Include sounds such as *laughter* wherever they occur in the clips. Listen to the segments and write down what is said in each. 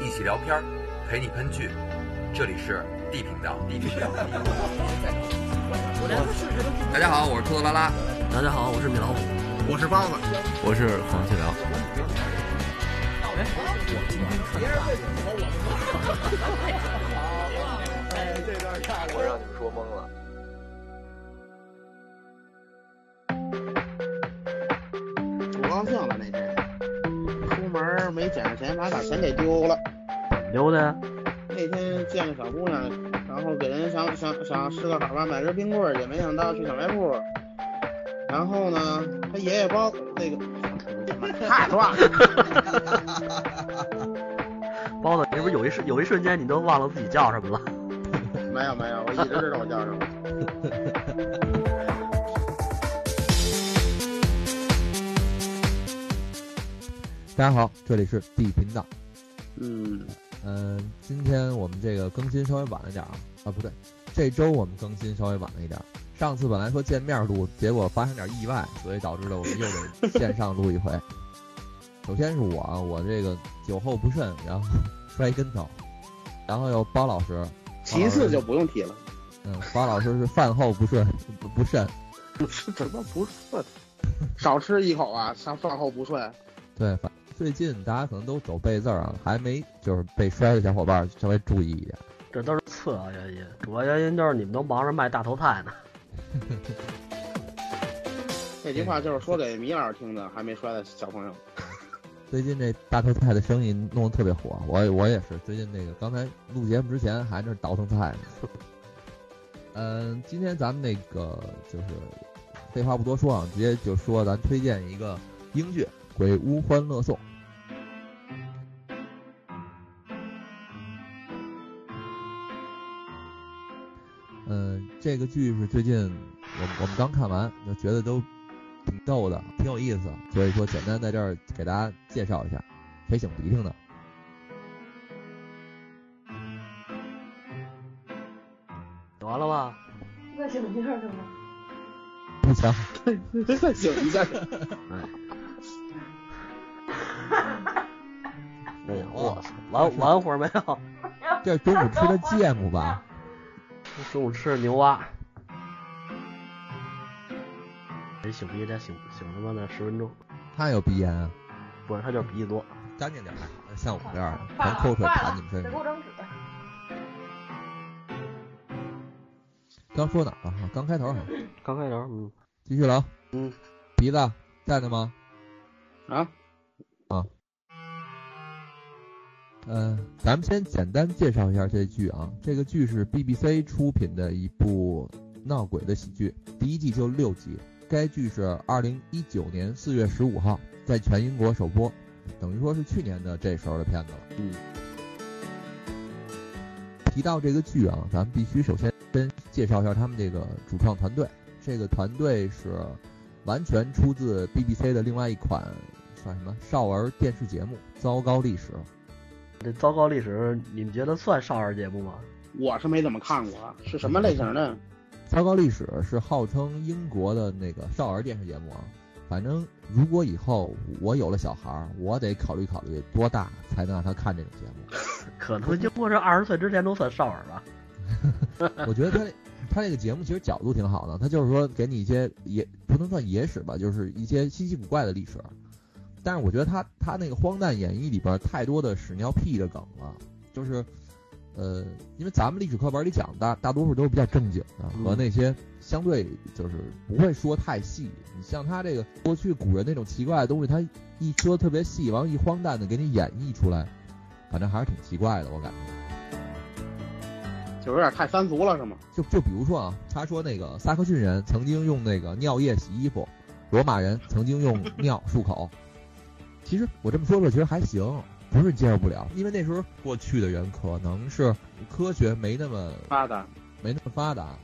一起聊片儿，陪你喷剧。这里是 D 频道。D 频道。*laughs* 大家好，我是兔子拉拉。大家好，我是米老虎。我是包子。我是黄继辽。我让你们说懵了。捡着钱，把把钱给丢了。丢的？那天见个小姑娘，然后给人想想想试个好吧，买根冰棍儿，也没想到去小卖部。然后呢，他爷爷包那个太乱了。*laughs* 包子，你不是有一瞬有一瞬间你都忘了自己叫什么了？*laughs* 没有没有，我一直知道我叫什么。大家好，这里是 B 频道。嗯嗯，今天我们这个更新稍微晚了点啊，啊不对，这周我们更新稍微晚了一点。上次本来说见面录，结果发生点意外，所以导致了我们又得 *laughs* 线上录一回。首先是我，我这个酒后不慎，然后摔跟头，然后又包老师。其次就不用提了。嗯，包老师是饭后不顺不不慎。是 *laughs* 怎么不顺？少吃一口啊，像饭后不顺。对，反最近大家可能都走背字儿啊，还没就是被摔的小伙伴稍微注意一点。这都是次要原因，主要原因就是你们都忙着卖大头菜呢。*laughs* 这句话就是说给米老师听的，还没摔的小朋友。*laughs* 最近这大头菜的生意弄得特别火，我我也是。最近那个刚才录节目之前还那倒腾菜呢。嗯，今天咱们那个就是废话不多说啊，直接就说咱推荐一个英剧《鬼屋欢乐颂》。这个剧是最近我我们刚看完，就觉得都。挺逗的，挺有意思，所以说简单在这儿给大家介绍一下，谁擤鼻涕呢？完了吧？再擤一下行吗？不行，再擤一下。哎呀，我操，完完活没有？这中午吃的芥末吧？中午吃的牛蛙。得擤鼻涕，得擤擤他妈的十分钟。他有鼻炎啊？不是，他就是鼻子多。干净点还好，像我这样的，全口水弹你们身上。刚说哪了？刚开头。刚开头，嗯。继续聊。嗯。鼻子在呢吗？啊。啊。嗯，咱们先简单介绍一下这剧啊。这个剧是 BBC 出品的一部闹鬼的喜剧，第一季就六集。该剧是二零一九年四月十五号在全英国首播，等于说是去年的这时候的片子了。嗯。提到这个剧啊，咱们必须首先先介绍一下他们这个主创团队。这个团队是完全出自 BBC 的另外一款算什么少儿电视节目《糟糕历史》。这《糟糕历史》，你们觉得算少儿节目吗？我是没怎么看过，是什么类型的？*laughs* 糟糕历史是号称英国的那个少儿电视节目啊，反正如果以后我有了小孩儿，我得考虑考虑多大才能让他看这种节目。*laughs* 可能就过这二十岁之前都算少儿吧。*laughs* 我觉得他他那个节目其实角度挺好的，他就是说给你一些野不能算野史吧，就是一些稀奇古怪的历史。但是我觉得他他那个荒诞演绎里边太多的屎尿屁的梗了，就是。呃，因为咱们历史课本里讲大大多数都是比较正经的，和那些相对就是不会说太细。你像他这个过去古人那种奇怪的东西，他一说特别细，完一荒诞的给你演绎出来，反正还是挺奇怪的，我感觉。就有点太三俗了，是吗？就就比如说啊，他说那个萨克逊人曾经用那个尿液洗衣服，罗马人曾经用尿漱口。其实我这么说说，其实还行。不是接受不了，因为那时候过去的人可能是科学没那么发达，没那么发达，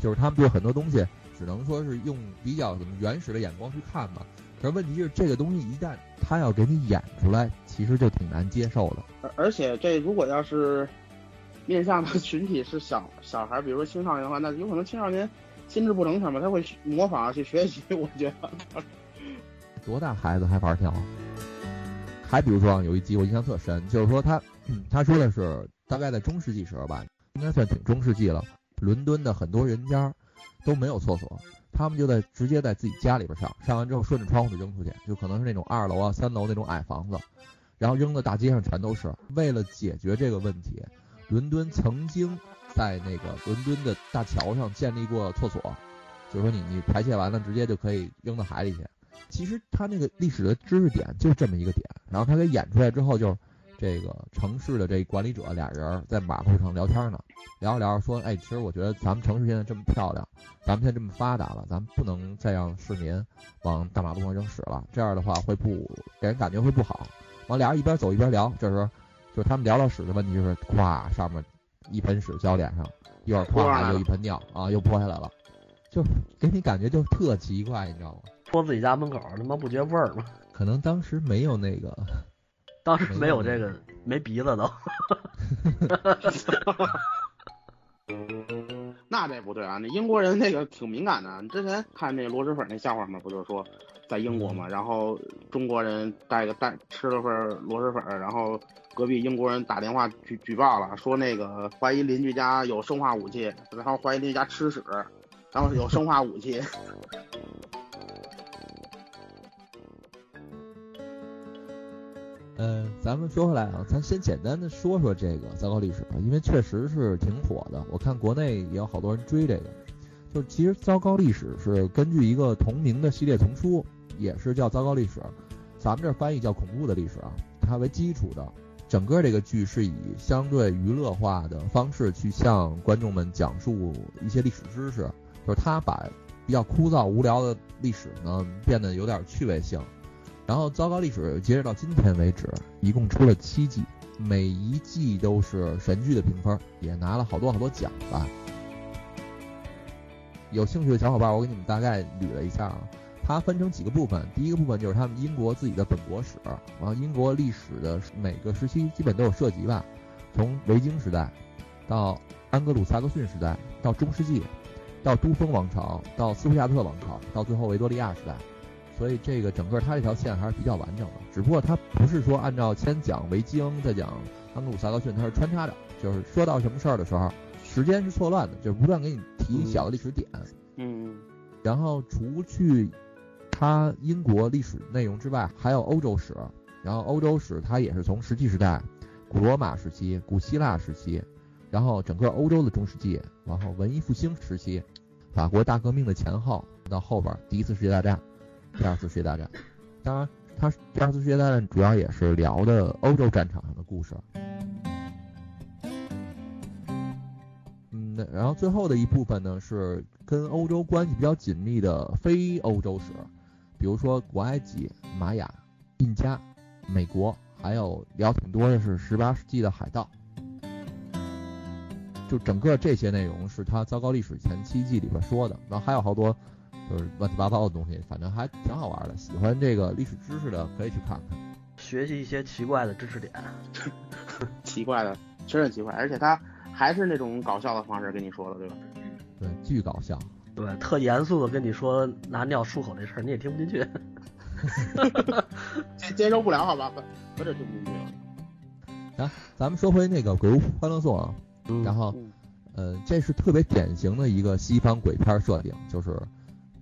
就是他们对很多东西只能说是用比较什么原始的眼光去看嘛。可是问题是，这个东西一旦他要给你演出来，其实就挺难接受的。而而且这如果要是面向的群体是小 *laughs* 小孩，比如说青少年的话，那有可能青少年心智不成熟嘛，他会模仿去学习。我觉得多大孩子还玩跳？还比如说，有一集我印象特深，就是说他，*clears throat* 他说的是大概在中世纪时候吧，应该算挺中世纪了。伦敦的很多人家都没有厕所，他们就在直接在自己家里边上，上完之后顺着窗户就扔出去，就可能是那种二楼啊、三楼那种矮房子，然后扔的大街上全都是。为了解决这个问题，伦敦曾经在那个伦敦的大桥上建立过厕所，就是说你你排泄完了直接就可以扔到海里去。其实他那个历史的知识点就这么一个点，然后他给演出来之后就是。这个城市的这管理者俩人在马路上聊天呢，聊着聊着说：“哎，其实我觉得咱们城市现在这么漂亮，咱们现在这么发达了，咱们不能再让市民往大马路上扔屎了，这样的话会不给人感觉会不好。”完，俩人一边走一边聊，这时候就是他们聊到屎的问题，就是咵，上面一盆屎浇脸上，一会儿咵又一盆尿啊，又泼下来了，就给你感觉就特奇怪，你知道吗？泼自己家门口，他妈不觉味儿吗？可能当时没有那个。当时没有这个，没鼻子都。*laughs* 那这不对啊！那英国人那个挺敏感的。你之前看那螺蛳粉那笑话吗？不就是说在英国嘛，然后中国人带个带吃了份螺蛳粉，然后隔壁英国人打电话举举报了，说那个怀疑邻居家有生化武器，然后怀疑邻居家吃屎，然后有生化武器。嗯，*laughs* 咱们说回来啊，咱先简单的说说这个糟糕历史吧，因为确实是挺火的。我看国内也有好多人追这个。就是其实糟糕历史是根据一个同名的系列丛书，也是叫糟糕历史，咱们这翻译叫恐怖的历史啊，它为基础的。整个这个剧是以相对娱乐化的方式去向观众们讲述一些历史知识，就是他把比较枯燥无聊的历史呢变得有点趣味性。然后，糟糕历史截止到今天为止，一共出了七季，每一季都是神剧的评分，也拿了好多好多奖吧。有兴趣的小伙伴，我给你们大概捋了一下啊，它分成几个部分。第一个部分就是他们英国自己的本国史，然后英国历史的每个时期基本都有涉及吧，从维京时代到安格鲁萨克逊时代，到中世纪，到都封王朝，到斯图亚特王朝，到最后维多利亚时代。所以这个整个它这条线还是比较完整的，只不过它不是说按照先讲维京再讲安格鲁萨克逊，它是穿插着，就是说到什么事儿的时候，时间是错乱的，就是不断给你提小的历史点。嗯。然后除去它英国历史内容之外，还有欧洲史，然后欧洲史它也是从石器时代、古罗马时期、古希腊时期，然后整个欧洲的中世纪，然后文艺复兴时期，法国大革命的前后到后边第一次世界大战。第二次世界大战，当然，它第二次世界大战主要也是聊的欧洲战场上的故事。嗯，然后最后的一部分呢是跟欧洲关系比较紧密的非欧洲史，比如说古埃及、玛雅、印加、美国，还有聊挺多的是十八世纪的海盗。就整个这些内容是他糟糕历史前七季里边说的，然后还有好多。就是乱七八糟的东西，反正还挺好玩的。喜欢这个历史知识的可以去看看，学习一些奇怪的知识点。*laughs* 奇怪的，确实奇怪，而且他还是那种搞笑的方式跟你说的，对吧？对，巨搞笑。对，特严肃的跟你说拿尿漱口这事儿，你也听不进去。*laughs* 接接受不了，好吧？我这听不进去了。啊，咱们说回那个《鬼屋欢乐颂》啊，然后，呃，这是特别典型的一个西方鬼片设定，就是。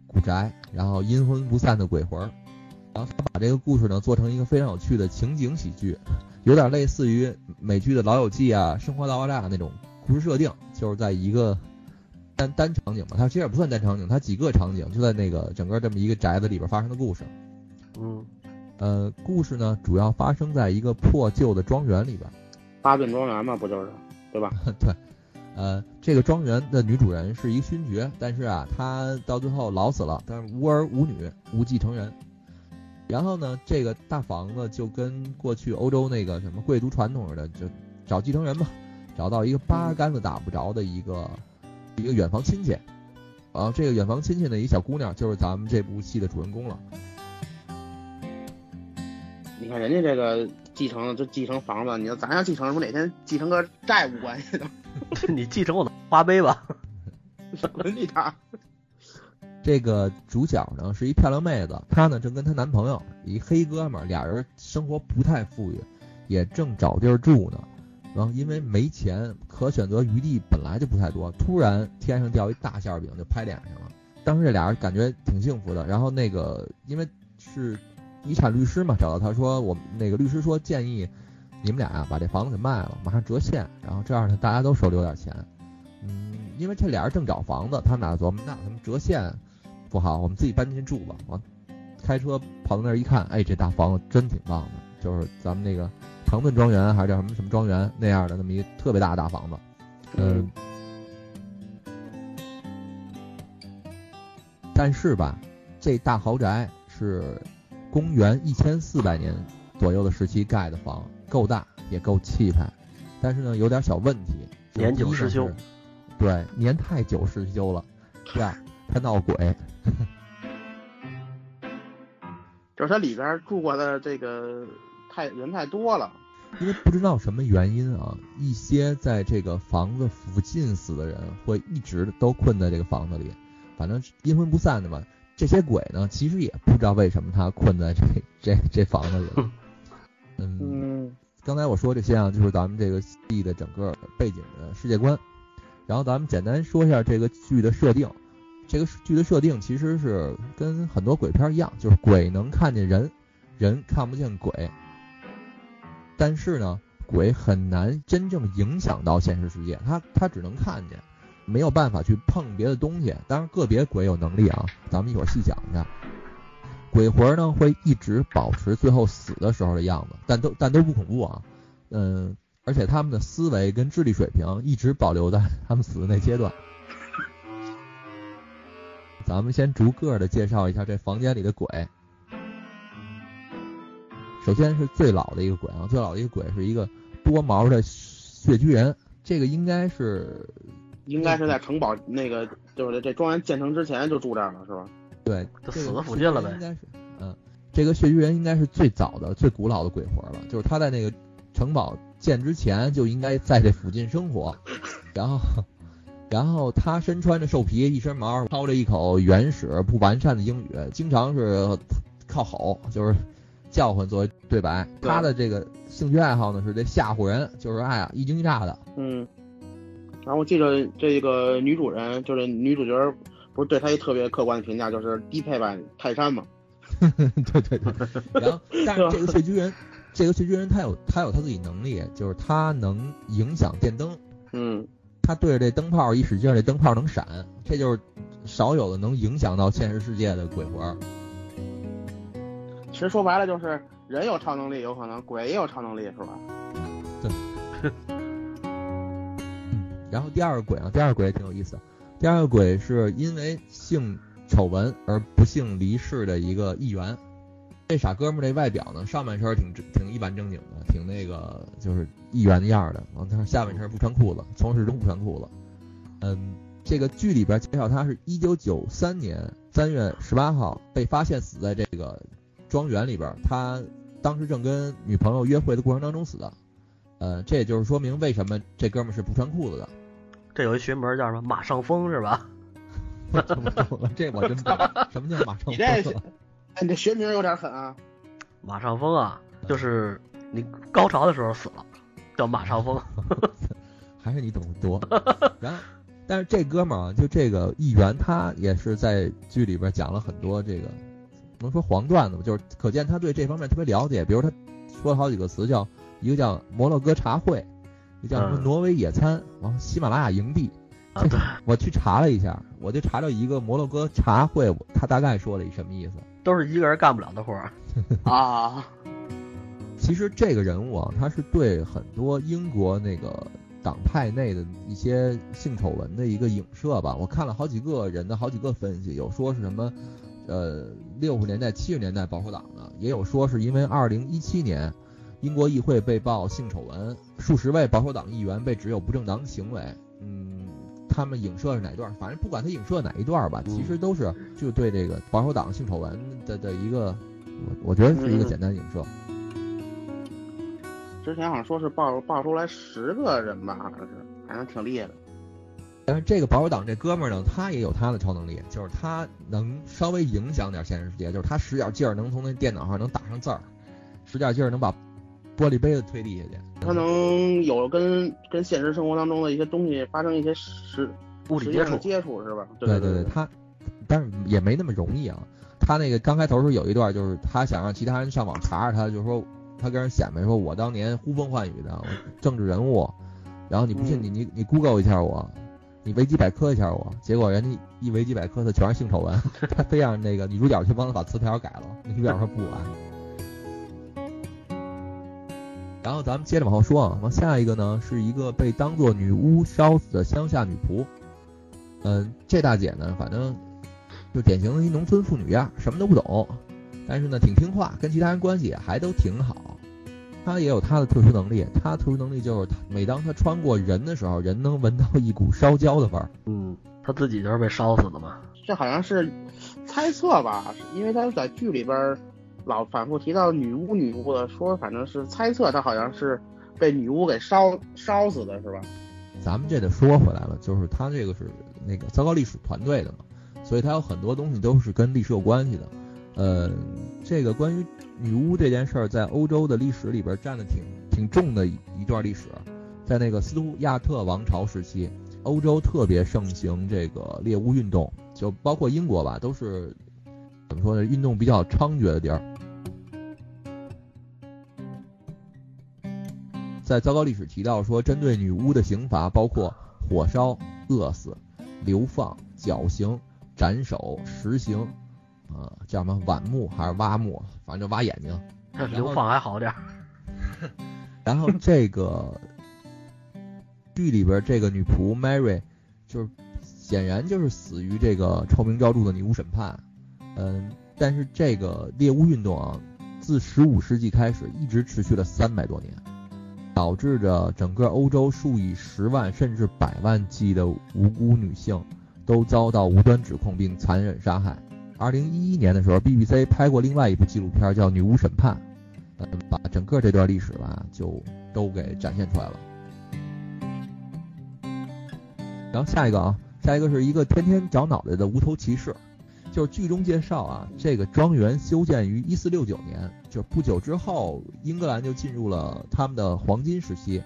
古宅，然后阴魂不散的鬼魂，然后他把这个故事呢做成一个非常有趣的情景喜剧，有点类似于美剧的《老友记》啊，《生活大爆炸》那种故事设定，就是在一个单单场景吧，它其实也不算单场景，它几个场景就在那个整个这么一个宅子里边发生的故事。嗯，呃，故事呢主要发生在一个破旧的庄园里边，巴顿庄园嘛，不就是，对吧？*laughs* 对。呃，这个庄园的女主人是一个勋爵，但是啊，她到最后老死了，但是无儿无女，无继承人。然后呢，这个大房子就跟过去欧洲那个什么贵族传统似的，就找继承人嘛，找到一个八竿子打不着的一个一个远房亲戚。然后这个远房亲戚的一小姑娘，就是咱们这部戏的主人公了。你看人家这个继承就继承房子，你要咱要继承，什么哪天继承个债务关系的？*laughs* 你继承我的花呗吧，滚你他！*laughs* 这个主角呢是一漂亮妹子，她呢正跟她男朋友一黑哥们儿，俩人生活不太富裕，也正找地儿住呢。然后因为没钱，可选择余地本来就不太多，突然天上掉一大馅饼就拍脸上了。当时这俩人感觉挺幸福的。然后那个因为是遗产律师嘛，找到他说我那个律师说建议你们俩啊把这房子给卖了，马上折现，然后这样呢大家都手里有点钱。嗯，因为这俩人正找房子，他们俩琢磨那他们折现不好，我们自己搬进去住吧。完，开车跑到那儿一看，哎，这大房子真挺棒的，就是咱们那个唐顿庄园还是叫什么什么庄园那样的那么一特别大的大房子。嗯，但是吧，这大豪宅是公元一千四百年左右的时期盖的房，够大也够气派，但是呢有点小问题，年久失修。对，年太久失修了，第二它闹鬼。*laughs* 就是它里边住过的这个太人太多了，因为不知道什么原因啊，一些在这个房子附近死的人会一直都困在这个房子里，反正阴魂不散的嘛。这些鬼呢，其实也不知道为什么他困在这这 *laughs* 这房子里。*laughs* 嗯，刚才我说这些啊，就是咱们这个戏的整个背景的世界观。然后咱们简单说一下这个剧的设定。这个剧的设定其实是跟很多鬼片一样，就是鬼能看见人，人看不见鬼。但是呢，鬼很难真正影响到现实世界，他他只能看见，没有办法去碰别的东西。当然，个别鬼有能力啊，咱们一会儿细讲一下。鬼魂呢会一直保持最后死的时候的样子，但都但都不恐怖啊。嗯，而且他们的思维跟智力水平一直保留在他们死的那阶段。*laughs* 咱们先逐个的介绍一下这房间里的鬼。首先是最老的一个鬼啊，最老的一个鬼是一个多毛的血巨人，这个应该是应该是在城堡那个就是这庄园建成之前就住这儿了，是吧？对，就死在附近了呗。应该是，嗯，这个血居人应该是最早的、最古老的鬼魂了，就是他在那个城堡建之前就应该在这附近生活，然后。然后他身穿着兽皮，一身毛，操着一口原始不完善的英语，经常是靠吼，就是叫唤作为对白。他的这个兴趣爱好呢是这吓唬人，就是哎呀一惊一乍的。嗯。然后我记得这个女主人就是女主角，不是对她一特别客观的评价，就是低配版泰山嘛。*laughs* 对对对。*laughs* 然后，*laughs* 但是这个血居人，这个血居人他有他有他自己能力，就是他能影响电灯。嗯。他对着这灯泡一使劲，这灯泡能闪，这就是少有的能影响到现实世界的鬼魂。其实说白了就是人有超能力，有可能鬼也有超能力，是吧？对。然后第二个鬼啊，第二个鬼也挺有意思。第二个鬼是因为性丑闻而不幸离世的一个议员。这傻哥们儿这外表呢，上半身挺挺一板正经的，挺那个就是议员的样儿的。完，他下半身不穿裤子，从始终不穿裤子。嗯，这个剧里边介绍他是一九九三年三月十八号被发现死在这个庄园里边，他当时正跟女朋友约会的过程当中死的。呃，这也就是说明为什么这哥们儿是不穿裤子的。这有一学名叫什么马上风是吧？这我真不知道 *laughs* 什么叫马上风。哎，你这学名有点狠啊！马上风啊，就是你高潮的时候死了，叫马上风。*laughs* *laughs* 还是你懂得多。然后，但是这哥们儿啊，就这个议员，他也是在剧里边讲了很多这个，能说黄段子吧，就是可见他对这方面特别了解。比如他说了好几个词，叫一个叫摩洛哥茶会，叫什么挪威野餐，然后喜马拉雅营地。我去查了一下，我就查到一个摩洛哥茶会，他大概说了一什么意思。都是一个人干不了的活儿 *laughs* 啊！其实这个人物啊，他是对很多英国那个党派内的一些性丑闻的一个影射吧。我看了好几个人的好几个分析，有说是什么，呃，六十年代、七十年代保守党的，也有说是因为二零一七年英国议会被曝性丑闻，数十位保守党议员被指有不正当行为。嗯。他们影射是哪段？反正不管他影射哪一段吧，其实都是就对这个保守党性丑闻的的一个，我我觉得是一个简单影射。之前好像说是爆爆出来十个人吧，好像是，反正挺厉害的。但是这个保守党这哥们儿呢，他也有他的超能力，就是他能稍微影响点现实世界，就是他使点劲儿能从那电脑上能打上字儿，使点劲儿能把玻璃杯子推地下去。它能有跟跟现实生活当中的一些东西发生一些实物理接触接触是吧？对对对，他，但是也没那么容易啊。他那个刚开头时候有一段，就是他想让其他人上网查查他，就是说他跟人显摆说，我当年呼风唤雨的政治人物，然后你不信你你你 Google 一下我，你维基百科一下我，结果人家一维基百科的全是性丑闻，*laughs* 他非让那个女主角去帮他把词条改了，女主角说不啊。然后咱们接着往后说啊，往下一个呢是一个被当做女巫烧死的乡下女仆。嗯，这大姐呢，反正就典型的一农村妇女样，什么都不懂，但是呢挺听话，跟其他人关系还都挺好。她也有她的特殊能力，她特殊能力就是每当她穿过人的时候，人能闻到一股烧焦的味儿。嗯，她自己就是被烧死的嘛。这好像是猜测吧，因为她在剧里边儿老反复提到女巫女巫的说，反正是猜测他好像是被女巫给烧烧死的，是吧？咱们这得说回来了，就是他这个是那个糟糕历史团队的嘛，所以他有很多东西都是跟历史有关系的。呃，这个关于女巫这件事儿，在欧洲的历史里边占的挺挺重的一一段历史，在那个斯图亚特王朝时期，欧洲特别盛行这个猎巫运动，就包括英国吧，都是怎么说呢，运动比较猖獗的地儿。在糟糕历史提到说，针对女巫的刑罚包括火烧、饿死、流放、绞刑、斩首、实刑，啊、叫什么剜目还是挖目，反正就挖眼睛。流放还好点儿，*laughs* 然后这个剧里边这个女仆 Mary，就是显然就是死于这个臭名昭著的女巫审判。嗯，但是这个猎巫运动啊，自十五世纪开始一直持续了三百多年，导致着整个欧洲数以十万甚至百万计的无辜女性都遭到无端指控并残忍杀害。二零一一年的时候，BBC 拍过另外一部纪录片叫《女巫审判》，把整个这段历史吧就都给展现出来了。然后下一个啊，下一个是一个天天长脑袋的无头骑士，就是剧中介绍啊，这个庄园修建于一四六九年，就不久之后，英格兰就进入了他们的黄金时期，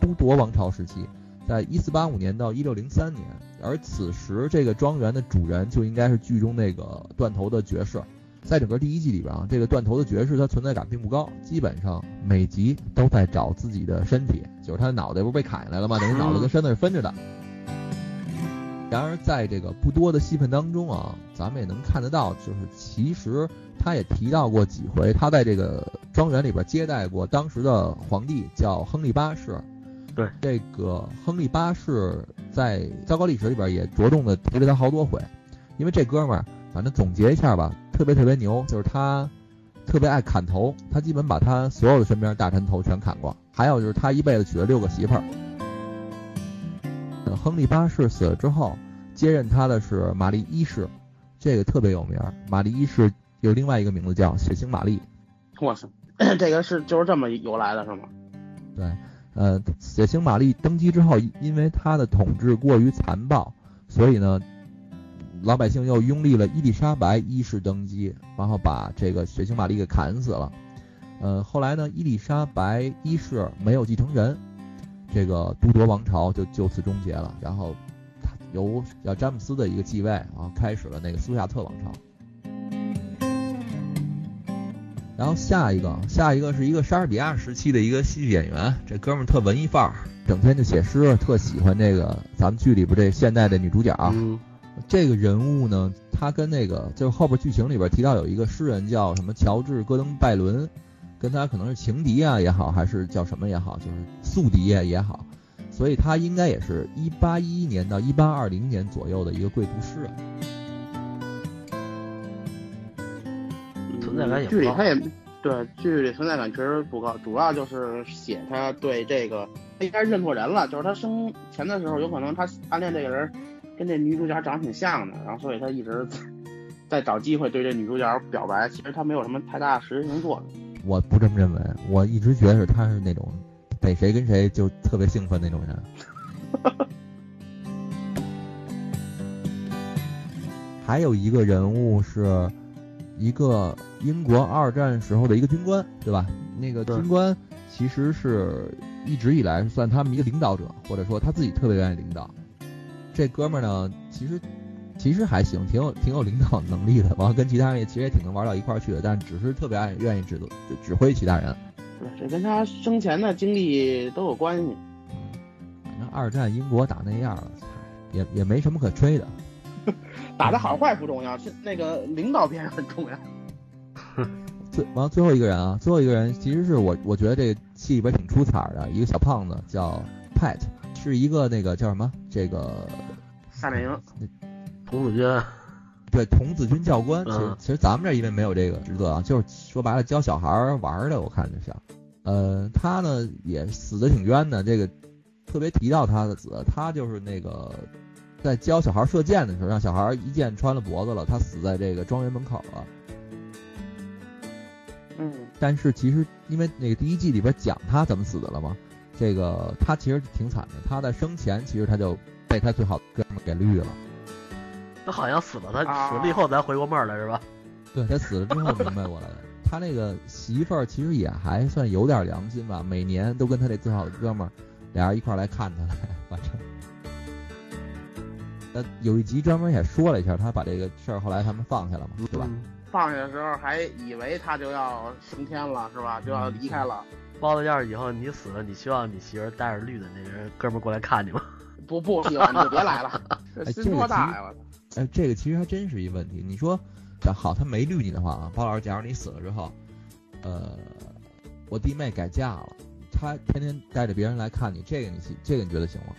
都铎王朝时期，在一四八五年到一六零三年，而此时这个庄园的主人就应该是剧中那个断头的爵士。在整个第一季里边啊，这个断头的爵士他存在感并不高，基本上每集都在找自己的身体，就是他的脑袋不是被砍下来了吗？等于脑袋跟身子是分着的。然而，在这个不多的戏份当中啊，咱们也能看得到，就是其实他也提到过几回，他在这个庄园里边接待过当时的皇帝，叫亨利八世。对，这个亨利八世在糟糕历史里边也着重的提了他好多回，因为这哥们儿，反正总结一下吧，特别特别牛，就是他特别爱砍头，他基本把他所有的身边大臣头全砍过。还有就是他一辈子娶了六个媳妇儿。呃亨利八世死了之后，接任他的是玛丽一世，这个特别有名儿。玛丽一世有另外一个名字叫血腥玛丽。我操，这个是就是这么由来的，是吗？对，呃，血腥玛丽登基之后，因为她的统治过于残暴，所以呢，老百姓又拥立了伊丽莎白一世登基，然后把这个血腥玛丽给砍死了。呃，后来呢，伊丽莎白一世没有继承人，这个都铎王朝就就此终结了。然后他由叫詹姆斯的一个继位啊，开始了那个苏亚特王朝。然后下一个，下一个是一个莎士比亚时期的一个戏剧演员，这哥们儿特文艺范儿，整天就写诗，特喜欢这个咱们剧里边这现代的女主角。嗯，这个人物呢，他跟那个就是后边剧情里边提到有一个诗人叫什么乔治·戈登拜伦，跟他可能是情敌啊也好，还是叫什么也好，就是宿敌啊也好，所以他应该也是一八一一年到一八二零年左右的一个贵族诗人。存在感也不高剧里他。也对剧里存在感确实不高，主要就是写他对这个他应该认错人了，就是他生前的时候有可能他暗恋这个人跟这女主角长得挺像的，然后所以他一直在在找机会对这女主角表白，其实他没有什么太大实质性作用。我不这么认为，我一直觉得是他是那种逮谁跟谁就特别兴奋那种人。*laughs* 还有一个人物是一个英国二战时候的一个军官，对吧？那个军官其实是一直以来算他们一个领导者，或者说他自己特别愿意领导。这哥们儿呢，其实其实还行，挺有挺有领导能力的，完了 *laughs* 跟其他人也其实也挺能玩到一块儿去的，但只是特别爱愿意指指指挥其他人。对，这跟他生前的经历都有关系。反正二战英国打那样了，也也没什么可吹的。*laughs* 打的好坏不重要，是那个领导片很重要。*laughs* 最完了最后一个人啊，最后一个人其实是我我觉得这个戏里边挺出彩的一个小胖子，叫 Pat，是一个那个叫什么这个夏令营，童子军，对童子军教官。其实嗯其实咱们这儿因为没有这个职责啊，就是说白了教小孩儿玩儿的，我看就像。呃，他呢也死的挺冤的，这个特别提到他的死，他就是那个在教小孩射箭的时候，让小孩一箭穿了脖子了，他死在这个庄园门口了。嗯，但是其实因为那个第一季里边讲他怎么死的了嘛，这个他其实挺惨的。他在生前其实他就被他最好的哥们儿给绿了。他好像死了，他啊死了以后才回过味儿来是吧？对他死了之后明白过来的。他那个媳妇儿其实也还算有点良心吧，每年都跟他那最好的哥们儿俩人一块儿来看他来，反正。那有一集专门也说了一下，他把这个事儿后来他们放下了嘛，对吧？嗯放下的时候还以为他就要升天了，是吧？就要离开了。包子，要是以后你死了，你希望你媳妇儿带着绿的那人哥们儿过来看你吗？不不喜欢你就别来了，*laughs* 心多大呀！我操！哎，这个其实还真是一问题。你说，假好，他没绿你的话啊，包老师，假如你死了之后，呃，我弟妹改嫁了，他天天带着别人来看你，这个你这个你觉得行吗？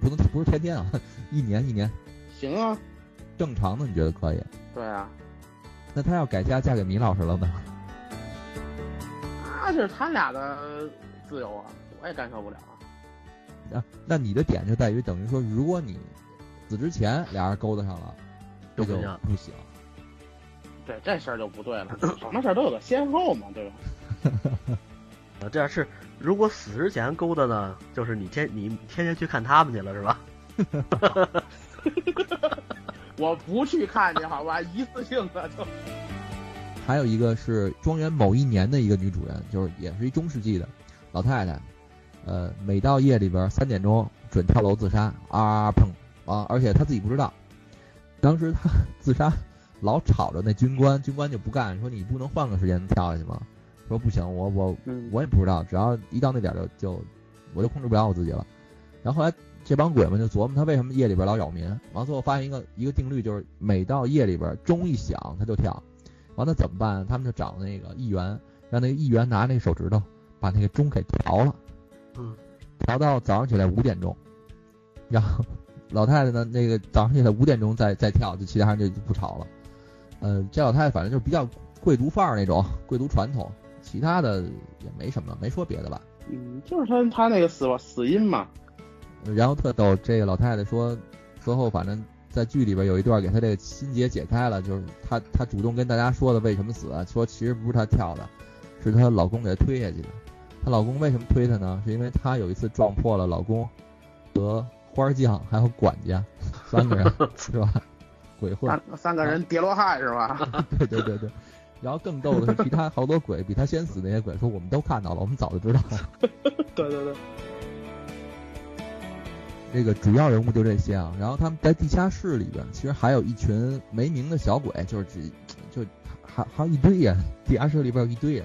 不能不是天天啊，一年一年，行啊，正常的你觉得可以？对啊，那他要改嫁嫁给米老师了呢？那是他俩的自由啊，我也干涉不了啊。啊，那你的点就在于等于说，如果你死之前俩人勾搭上了，这就就不行不行。对，这事儿就不对了，*clears throat* 什么事儿都有个先后嘛，对吧？啊，*laughs* 这样是如果死之前勾搭呢，就是你天你天天去看他们去了是吧？*laughs* 我不去看去，好吧，一次性的就。*laughs* 还有一个是庄园某一年的一个女主人，就是也是一中世纪的老太太，呃，每到夜里边三点钟准跳楼自杀，啊砰啊，而且他自己不知道。当时他 *laughs* 自杀，老吵着那军官，军官就不干，说你不能换个时间跳下去吗？说不行，我我嗯我也不知道，只要一到那点儿就就我就控制不了我自己了。然后后来这帮鬼们就琢磨他为什么夜里边老扰民，完了最后发现一个一个定律，就是每到夜里边钟一响他就跳。完了怎么办？他们就找那个议员，让那个议员拿那个手指头把那个钟给调了，嗯，调到早上起来五点钟，然后老太太呢，那个早上起来五点钟再再跳，就其他人就不吵了。呃，这老太太反正就是比较贵族范儿那种贵族传统，其他的也没什么，没说别的吧。嗯，就是他他那个死死因嘛，然后特逗，这个老太太说，最后反正在剧里边有一段给她这个心结解开了，就是她她主动跟大家说的为什么死，说其实不是她跳的，是她老公给她推下去的。她老公为什么推她呢？是因为她有一次撞破了老公和花匠还有管家 *laughs* 三个人 *laughs* 是吧？鬼混，三三个人叠罗汉是吧？*laughs* 对对对对。然后更逗的是，其他好多鬼比他先死那些鬼说我们都看到了，我们早就知道了。对对对，这个主要人物就这些啊，然后他们在地下室里边，其实还有一群没名的小鬼，就是只就还还有一堆人，地下室里边有一堆人。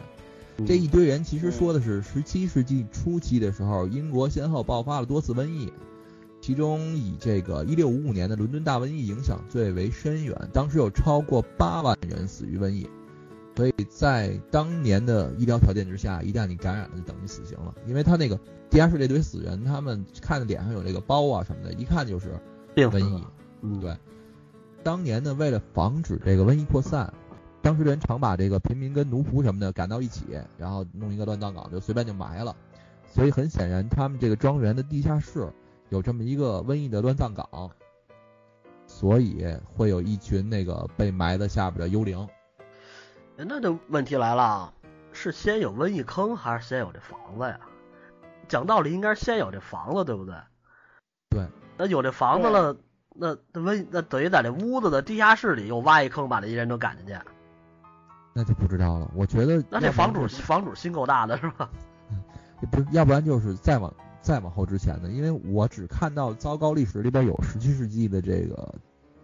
这一堆人其实说的是十七世纪初期的时候，英国先后爆发了多次瘟疫，其中以这个一六五五年的伦敦大瘟疫影响最为深远，当时有超过八万人死于瘟疫。所以在当年的医疗条件之下，一旦你感染了，就等于死刑了。因为他那个地下室这堆死人，他们看着脸上有这个包啊什么的，一看就是瘟疫。嗯，对，当年呢，为了防止这个瘟疫扩散，当时人常把这个平民跟奴仆什么的赶到一起，然后弄一个乱葬岗，就随便就埋了。所以很显然，他们这个庄园的地下室有这么一个瘟疫的乱葬岗，所以会有一群那个被埋在下边的幽灵。那这问题来了，啊是先有瘟疫坑还是先有这房子呀？讲道理应该先有这房子，对不对？对。那有这房子了，那那瘟那等于在这屋子的地下室里又挖一坑，把这些人都赶进去。那就不知道了。我觉得那这房主房主心够大的是吧？*laughs* 不是，要不然就是再往再往后之前的，因为我只看到糟糕历史里边有十七世纪的这个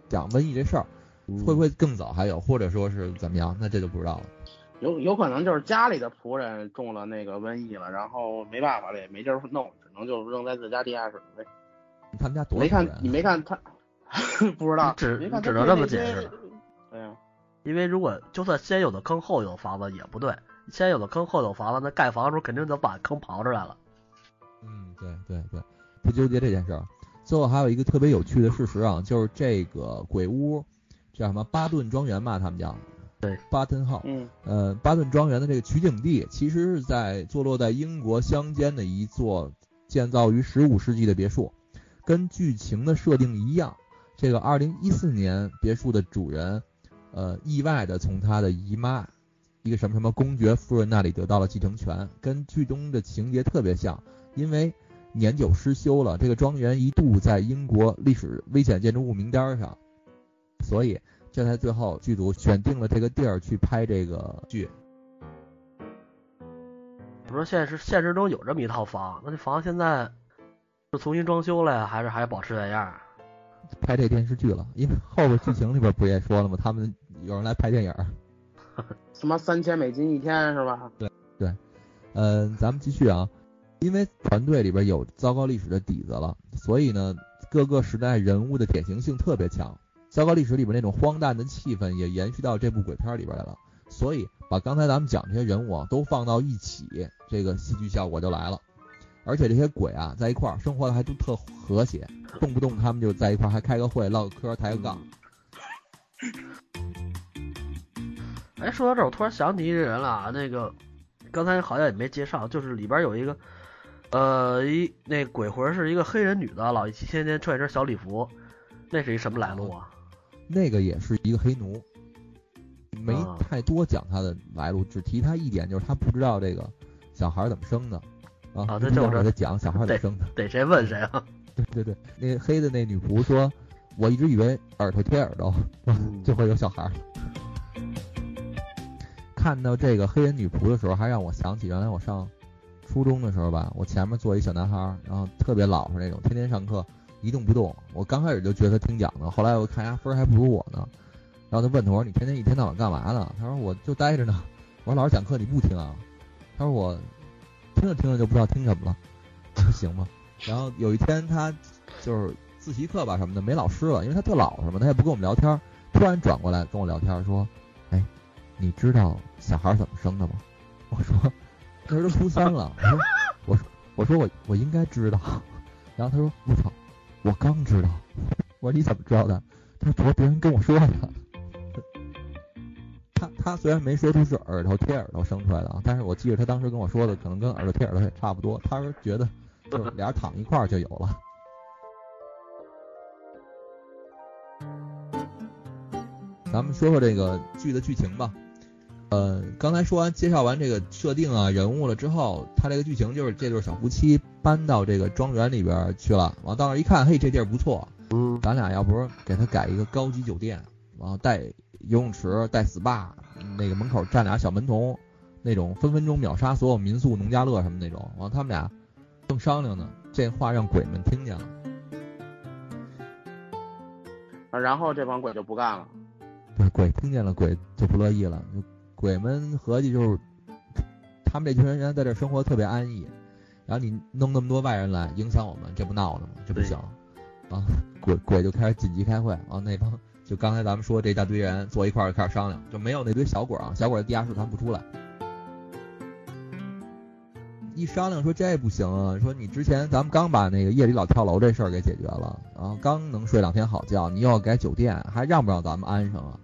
讲瘟疫这事儿，会不会更早还有，或者说是怎么样？那这就不知道了。有有可能就是家里的仆人中了那个瘟疫了，然后没办法了，也没地儿弄，只能就扔在自家地下室呗。他们家多没看少人啊你没看他，*laughs* 不知道，只没看他只能这么解释。对呀，因为如果就算先有的坑后有房子也不对，先有的坑后有房子，那盖房的时候肯定就把坑刨出来了。嗯，对对对，不纠结这件事儿。最后还有一个特别有趣的事实啊，就是这个鬼屋叫什么巴顿庄园吧，他们叫对巴顿号。嗯呃，巴顿庄园的这个取景地其实是在坐落在英国乡间的一座建造于15世纪的别墅，跟剧情的设定一样。这个2014年别墅的主人，呃，意外的从他的姨妈，一个什么什么公爵夫人那里得到了继承权，跟剧中的情节特别像。因为年久失修了，这个庄园一度在英国历史危险建筑物名单上，所以这才最后剧组选定了这个地儿去拍这个剧。我说现实现实中有这么一套房，那这房现在是重新装修了呀，还是还保持原样？拍这电视剧了，因为后边剧情里边不也说了吗？他们有人来拍电影儿。*laughs* 什么三千美金一天是吧？对对嗯，咱们继续啊，因为团队里边有糟糕历史的底子了，所以呢，各个时代人物的典型性特别强。糟糕历史里边那种荒诞的气氛也延续到这部鬼片里边来了，所以把刚才咱们讲这些人物啊都放到一起，这个戏剧效果就来了。而且这些鬼啊在一块儿生活的还都特和谐，动不动他们就在一块儿还开个会、唠个嗑、抬个杠。哎，说到这儿，我突然想起一个人了啊，那个刚才好像也没介绍，就是里边有一个，呃，一那鬼魂是一个黑人女的，老一天天穿一身小礼服，那是一什么来路啊？那个也是一个黑奴，没啊太多讲他的来路，只提他一点，就是他不知道这个小孩儿怎么生的啊，啊不知道这这我知道给他讲小孩儿怎么生的。得谁问谁啊？*laughs* 对对对，那黑的那女仆说，我一直以为耳朵贴耳朵嗯 *laughs* 就会有小孩儿。看到这个黑人女仆的时候，还让我想起原来我上初中的时候吧，我前面坐一小男孩，然后特别老实那种，天天上课一动不动。我刚开始就觉得他听讲的，后来我看他分还不如我呢。然后他问他我说你天天一天到晚干嘛呢？他说我就待着呢。我说老师讲课你不听啊？他说我听着听着就不知道听什么了。行吧。然后有一天他就是自习课吧什么的没老师了，因为他特老实嘛，他也不跟我们聊天。突然转过来跟我聊天说：“哎，你知道小孩怎么生的吗？”我说：“那时候都初三了。*laughs* ”我说：“我说我说我我应该知道。”然后他说：“我操，我刚知道。”我说：“你怎么知道的？”他说：“昨儿别人跟我说的。”他他虽然没说出是耳朵贴耳朵生出来的啊，但是我记得他当时跟我说的可能跟耳朵贴耳朵也差不多。他说觉得就是俩人躺一块儿就有了。咱们说说这个剧的剧情吧。呃，刚才说完介绍完这个设定啊人物了之后，他这个剧情就是这对小夫妻搬到这个庄园里边去了。完到那一看，嘿，这地儿不错，嗯，咱俩要不是给他改一个高级酒店，然后带游泳池、带 SPA，那个门口站俩小门童，那种分分钟秒杀所有民宿、农家乐什么那种。完，他们俩正商量呢，这话让鬼们听见了。啊然后这帮鬼就不干了。对，鬼听见了，鬼就不乐意了。就鬼们合计就是，他们这群人在这生活特别安逸，然后你弄那么多外人来影响我们，这不闹呢吗？这不行。啊，鬼鬼就开始紧急开会，啊，那帮就刚才咱们说这一大堆人坐一块儿开始商量，就没有那堆小鬼啊，小鬼在地下室他们不出来。一商量说这不行啊，说你之前咱们刚把那个夜里老跳楼这事儿给解决了，然后刚能睡两天好觉，你又要改酒店，还让不让咱们安生啊？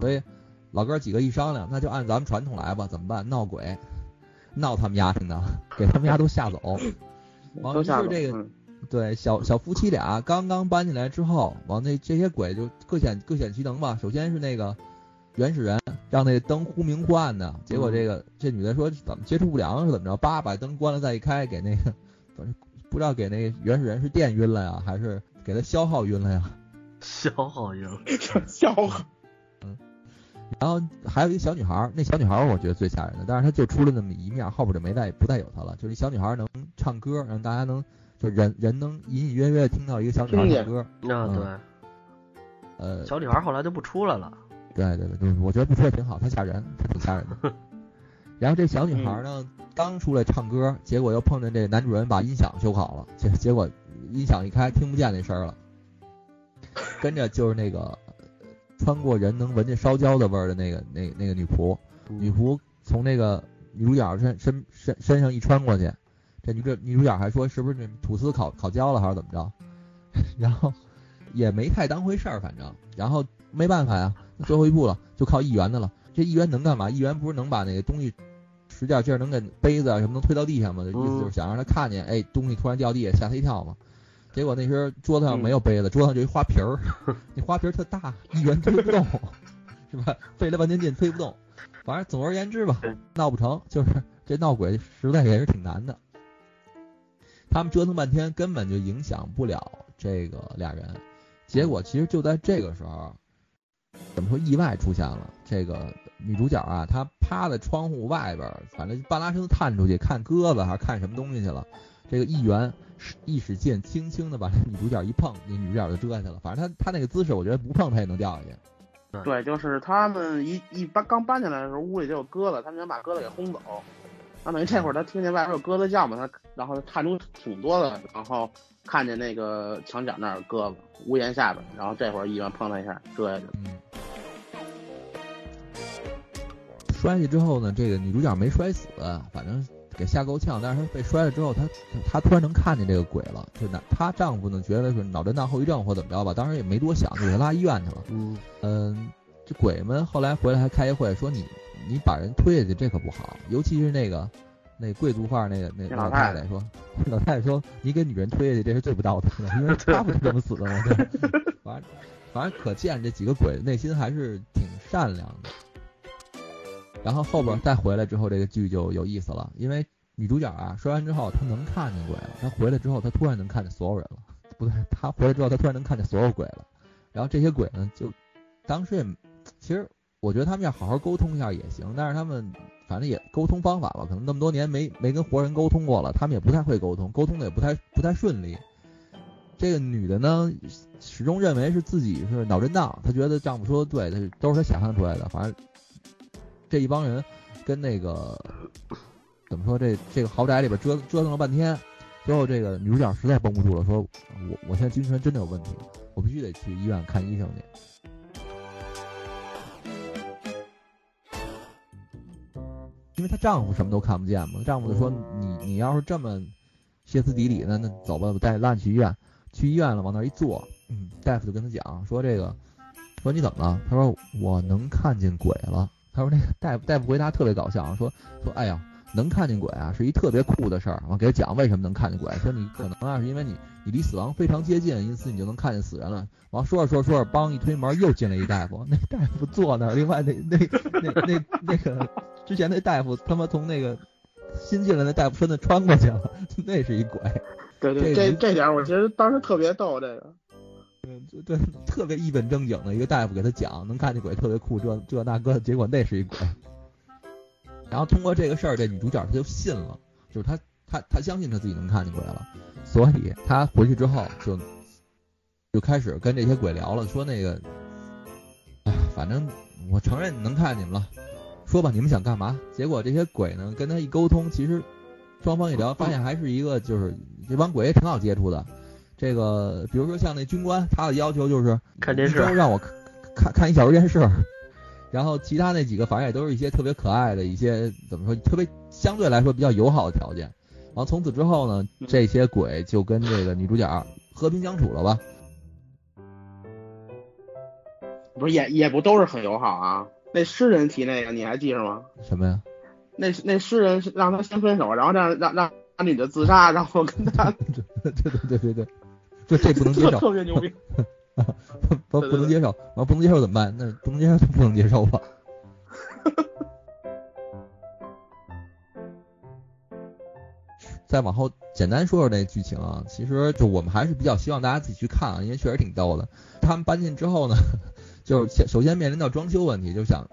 所以老哥几个一商量，那就按咱们传统来吧，怎么办？闹鬼，闹他们丫听的，给他们家都吓走。*laughs* 完了，于都吓走是这个嗯对小小夫妻俩刚刚搬进来之后，完那这些鬼就各显各显其能吧。首先是那个原始人让那灯忽明忽暗的，结果这个这女的说怎么接触不良是怎么着，叭把灯关了再一开，给那个反正不知道给那原始人是电晕了呀，还是给他消耗晕了呀？消耗赢，*laughs* 笑话。然后还有一个小女孩儿，那小女孩儿我觉得最吓人的，但是她就出了那么一面，后边就没再不再有她了。就是小女孩儿能唱歌，让大家能就人人能隐隐约约听到一个小女孩儿唱歌。那，嗯对，呃，小女孩后来就不出来了。对对对，就是我觉得不出来挺好，她吓人，她挺吓人的。然后这小女孩儿呢，刚出来唱歌，结果又碰见这男主人把音响修好了，结结果音响一开，听不见那声儿了。跟着就是那个呃穿过人能闻见烧焦的味儿的那个那那个女仆，女仆从那个女主角身身身身上一穿过去，这女主女主角还说是不是那吐司烤烤焦了还是怎么着，*laughs* 然后也没太当回事儿，反正然后没办法呀，最后一步了，就靠议员的了。这议员能干嘛？议员不是能把那个东西使点劲儿，能给杯子啊什么能推到地上吗？意思就是想让他看见，哎，东西突然掉地下，吓他一跳嘛。结果那时候桌子上没有杯子，桌子上就一花瓶儿，*laughs* 那花瓶儿特大，一元推不动，*laughs* 是吧？费了半天劲推不动。反正总而言之吧，闹不成，就是这闹鬼实在也是挺难的。他们折腾半天，根本就影响不了这个俩人。结果其实就在这个时候，怎么说意外出现了？这个女主角啊，她趴在窗户外边儿，反正半拉身子探出去看鸽子还是看什么东西去了。这个议员使一使劲，轻轻的把那女主角一碰，那女主角就折下去了。反正她她那个姿势，我觉得不碰她也能掉下去。对，就是他们一一搬刚搬进来的时候，屋里就有鸽子，他们想把鸽子给轰走。那等于这会儿他听见外边有鸽子叫嘛，他然后探出挺多的，然后看见那个墙角那儿有鸽子，屋檐下边，然后这会儿议员碰他一下，折下去。摔下去之后呢，这个女主角没摔死，反正给吓够呛。但是她被摔了之后，她她突然能看见这个鬼了，就那她丈夫呢觉得是脑震荡后遗症或怎么着吧，当时也没多想，就给她拉医院去了。嗯，嗯，这鬼们后来回来还开一会，说你你把人推下去，这可不好，尤其是那个那贵族范儿那个那老太太太说，老太太说你给女人推下去，这是最不道德的，因为她不是这么死的吗？对，*laughs* 反正反正可见这几个鬼内心还是挺善良的。然后后边再回来之后，这个剧就有意思了，因为女主角啊摔完之后，她能看见鬼了，她回来之后，她突然能看见所有人了，不对，她回来之后，她突然能看见所有鬼了。然后这些鬼呢，就当时也其实我觉得他们要好好沟通一下也行，但是他们反正也沟通方法吧，可能那么多年没没跟活人沟通过了，他们也不太会沟通，沟通的也不太不太顺利。这个女的呢，始终认为是自己是脑震荡，她觉得丈夫说的对，她都是她想象出来的。反正这一帮人跟那个怎么说，这这个豪宅里边折腾折腾了半天，最后这个女主角实在绷不住了，说我我现在精神真的有问题，我必须得去医院看医生去。因为她丈夫什么都看不见嘛，丈夫就说你你要是这么歇斯底里的，那走吧，我带你拉你去医院。去医院了，往那儿一坐，嗯，大夫就跟他讲说这个，说你怎么了？他说我能看见鬼了。他说那个大夫大夫回答特别搞笑，说说哎呀，能看见鬼啊，是一特别酷的事儿。我给他讲为什么能看见鬼，说你可能啊是因为你你离死亡非常接近，因此你就能看见死人了。完说着说着说着，梆一推门，又进来一大夫，那大夫坐那儿，另外那那那那那个之前那大夫他妈从那个新进来那大夫身子穿过去了，那是一鬼。对对，这这这点我觉得当时特别逗，这个。嗯，对，*laughs* 特别一本正经的一个大夫给他讲，能看见鬼特别酷，这这那个，结果那是一鬼。然后通过这个事儿，这女主角她就信了，就是她她她相信她自己能看见鬼了，所以她回去之后就就开始跟这些鬼聊了，说那个，哎，反正我承认能看见你们了，说吧，你们想干嘛？结果这些鬼呢跟她一沟通，其实双方一聊，发现还是一个就是这帮鬼也挺好接触的。这个比如说像那军官，他的要求就是看电视让我看看看一小时电视，然后其他那几个反正也都是一些特别可爱的一些怎么说，特别相对来说比较友好的条件。然后从此之后呢，这些鬼就跟这个女主角和平相处了吧？不是也也不都是很友好啊。那诗人提那个你还记着吗？什么呀？那那诗人是让他先分手，然后让让让让女的自杀，然后跟他对对对对对，这这不能接受，特别牛逼。*laughs* 不不能接受，完不能接受怎么办？那不能接受就不能接受吧。*laughs* 再往后简单说说这剧情啊，其实就我们还是比较希望大家自己去看啊，因为确实挺逗的。他们搬进之后呢，*laughs* 就是首先面临到装修问题，就想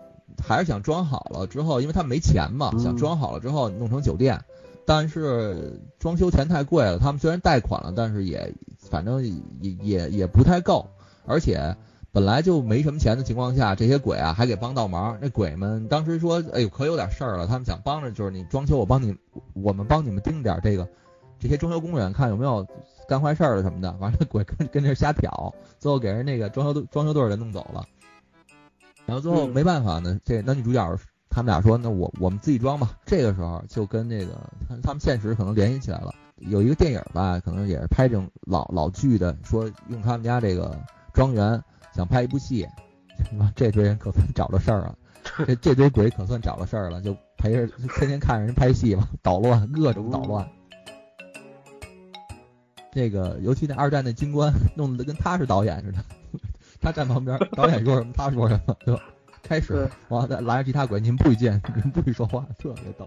还是想装好了之后，因为他们没钱嘛，嗯想装好了之后弄成酒店，但是装修钱太贵了，他们虽然贷款了，但是也反正也也也不太够，而且本来就没什么钱的情况下，这些鬼啊还给帮倒忙。那鬼们当时说，哎呦，可有点事儿了，他们想帮着，就是你装修，我帮你，我们帮你们盯点这个这些装修工人，看有没有干坏事儿了什么的。完了，鬼跟跟这瞎挑，最后给人那个装修队装修队儿给弄走了。然后最后没办法呢，这男女主角 *laughs* 他们俩说，那我我们自己装吧。这个时候就跟那个他他们现实可能联系起来了。有一个电影吧，可能也是拍这种老老剧的，说用他们家这个庄园想拍一部戏，这堆人可算找着事儿了，这这堆鬼可算找着事儿了，就陪着天天看着人拍戏嘛，捣乱各种捣乱。这个尤其那二战那军官弄得跟他是导演似的，*laughs* 他站旁边，导演说什么他说什么，对吧？开始对，完了再拦着其他鬼，你们不许见，你们不许说话，特别逗。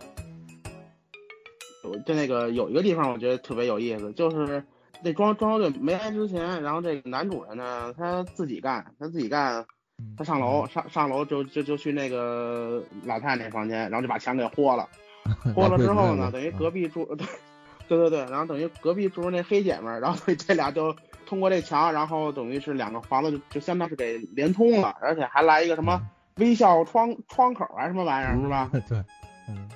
我就那个有一个地方我觉得特别有意思，就是那装装修队没来之前，然后这个男主人呢他自己干，他自己干，他上楼上上楼就就就去那个老太太那房间，然后就把墙给豁了，*laughs* 豁了之后呢，等于隔壁住，*laughs* 对对对对，然后等于隔壁住那黑姐们儿，然后 *laughs* 这俩就通过这墙，然后等于是两个房子就就相当是给连通了，而且还来一个什么微笑窗窗口还是什么玩意儿是吧？对，嗯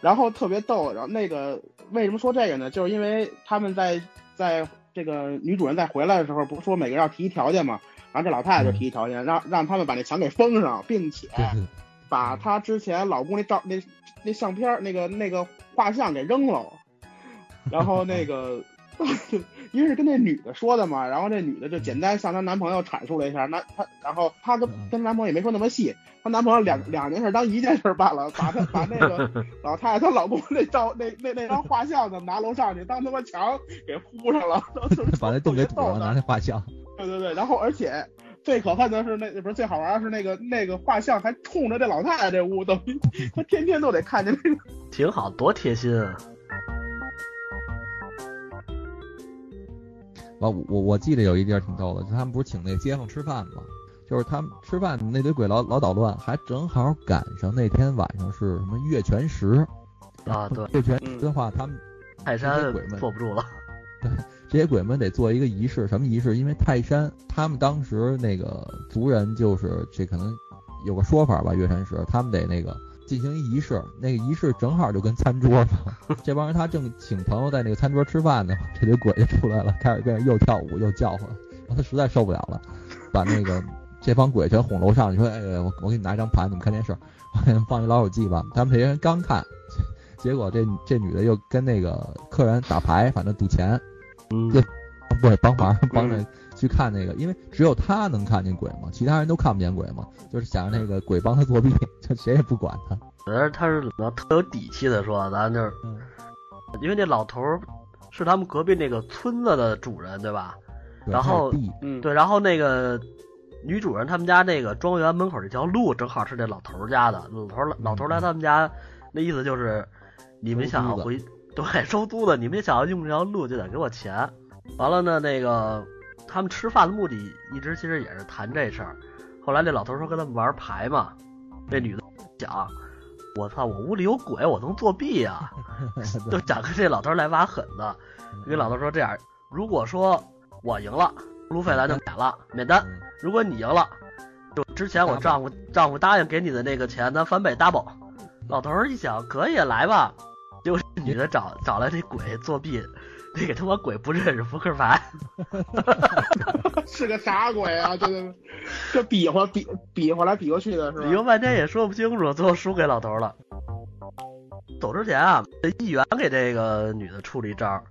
然后特别逗，然后那个为什么说这个呢？就是因为他们在在这个女主人再回来的时候，不是说每个人要提一条件嘛？然后这老太太就提一条件，让让他们把那墙给封上，并且把她之前老公那照那那相片儿那个那个画像给扔了，然后那个。因为是跟那女的说的嘛，然后这女的就简单向她男朋友阐述了一下，那她然后她跟跟男朋友也没说那么细，她男朋友两两件事当一件事办了，把她把那个 *laughs* 老太太她老公那照那那那张画像呢拿楼上去当他妈墙给糊上了，把那洞给堵了，拿那画像。对对对，然后而且最可恨的是那不是最好玩的是那个那个画像还冲着这老太太这屋，等于她天天都得看见那个。挺好，多贴心啊！完我我我记得有一地儿挺逗的，就他们不是请那街坊吃饭吗？就是他们吃饭那堆鬼老老捣乱，还正好赶上那天晚上是什么月全食啊对月全食的话，他们泰山鬼们坐不住了，对这些鬼们得做一个仪式，什么仪式？因为泰山他们当时那个族人就是这可能有个说法吧，月全食他们得那个进行一仪式，那个仪式正好就跟餐桌上，*laughs* 这帮人他正请朋友在那个餐桌吃饭呢，*laughs* 这堆鬼就出来了，开始跟人又跳舞又叫唤，然后他实在受不了了，把那个这帮鬼全哄楼上，你说哎我我给你拿一张盘，你们看电视，我给你们放一老友记吧，他们这些人刚看，*laughs* 结果这这女的又跟那个客人打牌，反正赌钱。嗯，对不是帮忙帮着去看那个，因为只有他能看见鬼嘛，其他人都看不见鬼嘛，就是想让那个鬼帮他作弊，*laughs* 就谁也不管他。我觉得他是怎么特有底气的说，咱就是嗯，因为那老头儿是他们隔壁那个村子的主人，对吧？对然后嗯，对，然后那个女主人他们家那个庄园门口这条路正好是这老头儿家的，老头儿老头儿来他们家，那意思就是你们想要回对收租的，你们想要用这条路就得给我钱。完了呢，那个他们吃饭的目的一直其实也是谈这事儿。后来那老头儿说跟他们玩牌嘛，这女的讲，我操，我屋里有鬼，我能作弊啊，*laughs* 就想跟这老头儿来把狠的。跟老头说这样，如果说我赢了，路费咱就免了，免单。嗯如果你赢了，就之前我丈夫丈夫答应给你的那个钱，咱翻倍 double。老头儿一想，可以来吧，结果这女的找找来这鬼作弊，那个他妈鬼不认识扑克牌，*laughs* 是个啥鬼啊？这这这比划比比划来比划去的是吧？比划半天也说不清楚，最后输给老头了。走之前啊，这议员给这个女的出了一招，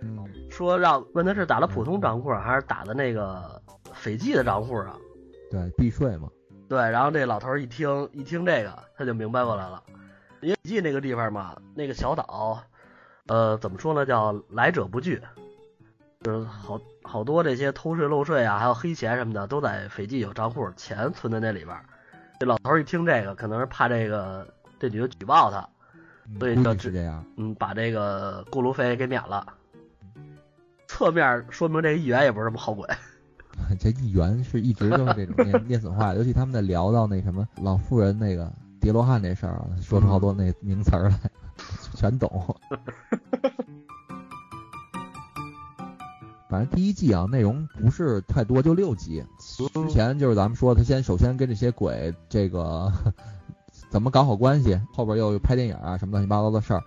嗯，说让问他是打的普通账户还是打的那个斐济的账户啊？对，避税嘛，对，然后这老头一听一听这个，他就明白过来了。因为斐济那个地方嘛，那个小岛，呃，怎么说呢，叫来者不拒，就是好好多这些偷税漏税啊，还有黑钱什么的，都在斐济有账户，钱存在那里边儿。这老头儿一听这个，可能是怕这个这女的举报他，所以就这计是这样。嗯，把这个过路费给免了。侧面说明这个议员也不是什么好鬼。*laughs* 这议员是一直都是这种念念 *laughs* 损话，尤其他们在聊到那什么老妇人那个叠罗汉这事儿啊，说出好多那名词儿来，全懂。*laughs* 反正第一季啊，内容不是太多，就六集。之前就是咱们说，他先首先跟这些鬼这个 *laughs* 怎么搞好关系，后边又拍电影啊什么乱七八糟的事儿。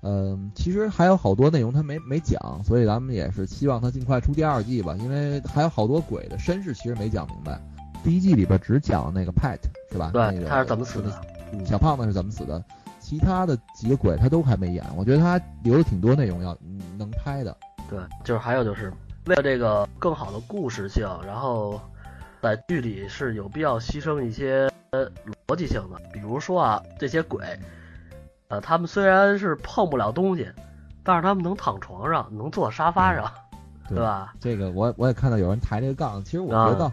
嗯，其实还有好多内容他没没讲，所以咱们也是希望他尽快出第二季吧，因为还有好多鬼的身世其实没讲明白。第一季里边只讲那个 Pat 是吧？对，那个他是怎么死的？嗯小胖子是怎么死的？其他的几个鬼他都还没演，我觉得他留了挺多内容要嗯能拍的。对，就是还有就是为了这个更好的故事性，然后在剧里是有必要牺牲一些呃逻辑性的，比如说啊，这些鬼，呃，他们虽然是碰不了东西，但是他们能躺床上，能坐沙发上，对对吧？这个我我也看到有人抬这个杠，其实我觉得啊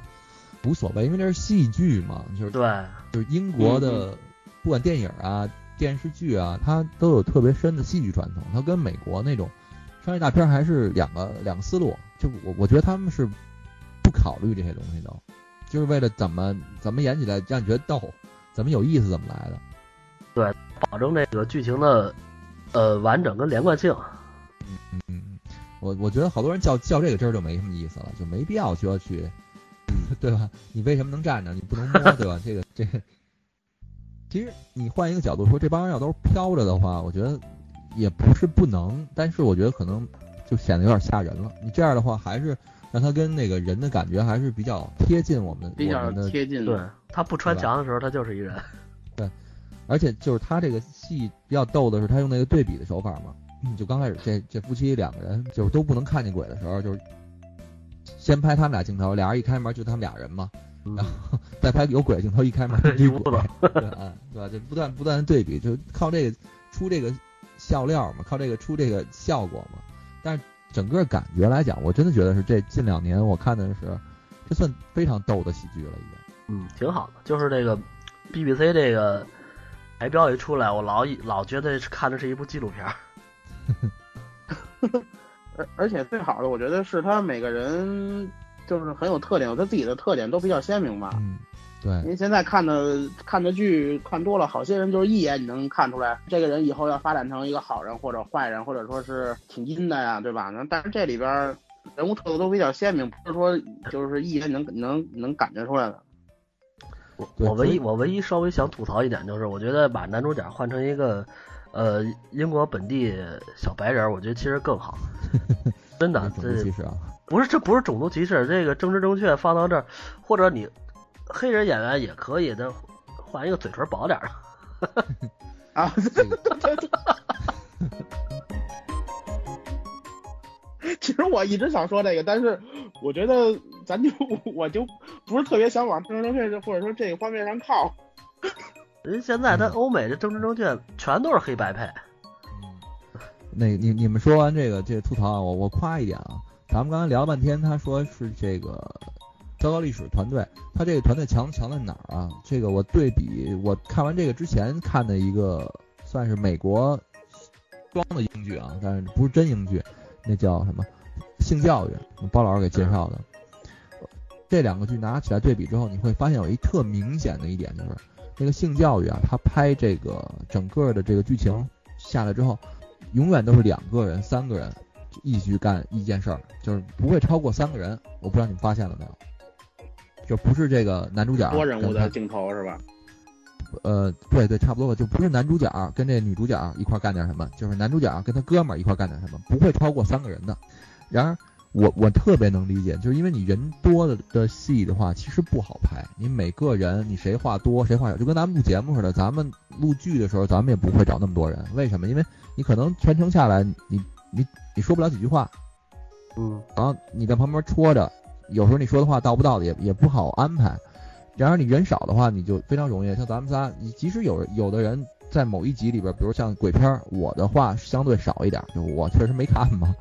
无所谓，因为这是戏剧嘛，就是对，就是英国的不管电影啊、电视剧啊，它都有特别深的戏剧传统，它跟美国那种商业大片还是两个两个思路。就我我觉得他们是不考虑这些东西的，就是为了怎么怎么演起来让你觉得逗，怎么有意思怎么来的。对保证这个剧情的呃完整跟连贯性。嗯嗯，我我觉得好多人较较这个真儿就没什么意思了，就没必要就要去，对吧？你为什么能站着，你不能摸，对吧？这个这个，其实你换一个角度说，这帮人要都是飘着的话，我觉得也不是不能，但是我觉得可能就显得有点吓人了。你这样的话，还是让他跟那个人的感觉还是比较贴近我们比较贴近对。他不穿墙的时候，他就是一人。对而且就是他这个戏比较逗的是，他用那个对比的手法嘛。嗯就刚开始这这夫妻两个人就是都不能看见鬼的时候，就是先拍他们俩镜头，俩人一开门就他们俩人嘛，嗯然后再拍有鬼镜头一开门 *laughs* 一屋子，*laughs* 对啊，对吧？就不断不断的对比，就靠这个出这个笑料嘛，靠这个出这个效果嘛。但是整个感觉来讲，我真的觉得是这近两年我看的是，这算非常逗的喜剧了，已经。嗯，挺好的。就是这个 BBC 这个台标一出来，我老以老觉得看的是一部纪录片儿。*laughs* 而而且最好的，我觉得是他每个人就是很有特点，有他自己的特点，都比较鲜明吧。嗯，对因，为现在看的看的剧看多了，好些人就是一眼你能看出来，这个人以后要发展成一个好人或者坏人，或者说是挺阴的呀，对吧？那但是这里边人物特色都比较鲜明，不是说就是一眼能能能感觉出来的。我我唯一我唯一稍微想吐槽一点就是，我觉得把男主角换成一个呃英国本地小白人，我觉得其实更好。*laughs* 真的，种这族歧视啊。不是这不是种族歧视，这个政治正确放到这儿，或者你黑人演员也可以的，换一个嘴唇薄点儿的。*laughs* 啊，这个其实我一直想说这个，但是我觉得咱就我就不是特别想往政治正确或者说这个方面上靠。*laughs* 人现在他嗯欧美的政治正确全都是黑白配，那你你们说完这个这个吐槽啊，我我夸一点啊，咱们刚才聊了半天，他说是这个糟糕历史团队，他这个团队强强在哪儿啊？这个我对比我看完这个之前看的一个算是美国装的英剧啊，但是不是真英剧，那叫什么性教育，包老师给介绍的。这两个剧拿起来对比之后，你会发现有一特明显的一点就是，那个性教育啊，他拍这个整个的这个剧情下来之后，永远都是两个人、三个人一起去干一件事儿，就是不会超过三个人。我不知道你们发现了没有？就不是这个男主角多人物的镜头是吧？呃，对对，差不多吧，就不是男主角跟这女主角一块儿干点什么，就是男主角跟他哥们儿一块儿干点什么，不会超过三个人的。然而，我我特别能理解，就是因为你人多的的戏的话，其实不好拍。你每个人你谁话多谁话少，就跟咱们录节目似的，咱们录剧的时候，咱们也不会找那么多人。为什么？因为你可能全程下来，你你你说不了几句话，嗯，然后你在旁边戳着，有时候你说的话到不到的也也不好安排。然而你人少的话，你就非常容易。像咱们仨，你即使有有的人在某一集里边，比如像鬼片，我的话相对少一点，就我确实没看嘛，